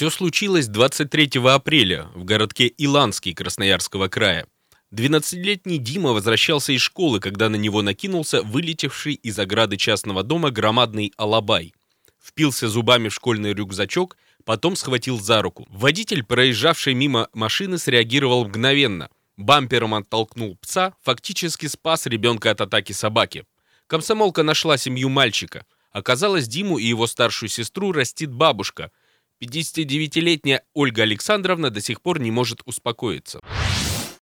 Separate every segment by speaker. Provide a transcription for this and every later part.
Speaker 1: Все случилось 23 апреля в городке Иланский Красноярского края. 12-летний Дима возвращался из школы, когда на него накинулся вылетевший из ограды частного дома громадный алабай. Впился зубами в школьный рюкзачок, потом схватил за руку. Водитель, проезжавший мимо машины, среагировал мгновенно. Бампером оттолкнул пса, фактически спас ребенка от атаки собаки. Комсомолка нашла семью мальчика. Оказалось, Диму и его старшую сестру растит бабушка. 59-летняя Ольга Александровна до сих пор не может успокоиться.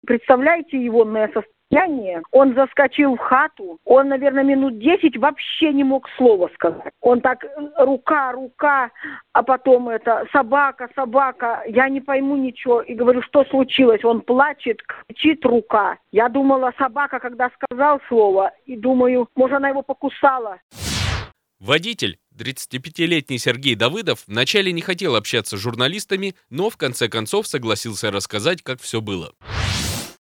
Speaker 2: Представляете его на состояние? Он заскочил в хату, он, наверное, минут 10 вообще не мог слова сказать. Он так, рука, рука, а потом это, собака, собака, я не пойму ничего. И говорю, что случилось? Он плачет, кричит рука. Я думала, собака, когда сказал слово, и думаю, может, она его покусала.
Speaker 1: Водитель, 35-летний Сергей Давыдов, вначале не хотел общаться с журналистами, но в конце концов согласился рассказать, как все было.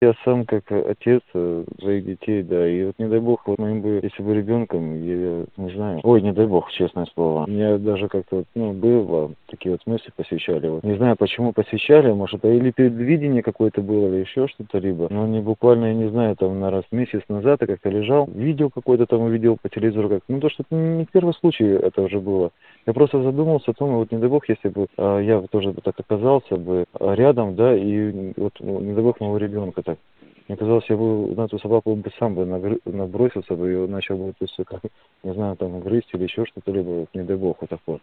Speaker 3: Я сам как отец э, своих детей, да, и вот не дай бог, вот моим бы, если бы ребенком, я не знаю, ой, не дай бог, честное слово. Меня даже как-то, ну, было, такие вот мысли посвящали. Вот. Не знаю, почему посвящали, может, это или предвидение какое-то было, или еще что-то либо. Но не буквально, я не знаю, там, на раз месяц назад я как-то лежал, видео какое-то там увидел по телевизору, как, ну, то, что это не первый случай это уже было. Я просто задумался о том, вот не дай бог, если бы а, я тоже так оказался бы а, рядом, да, и вот ну, не дай бог моего ребенка так. Мне казалось, я бы на эту собаку бы сам бы набросился бы и начал бы, то есть, как, не знаю, там, грызть или еще что-то, либо, не дай бог, вот так вот.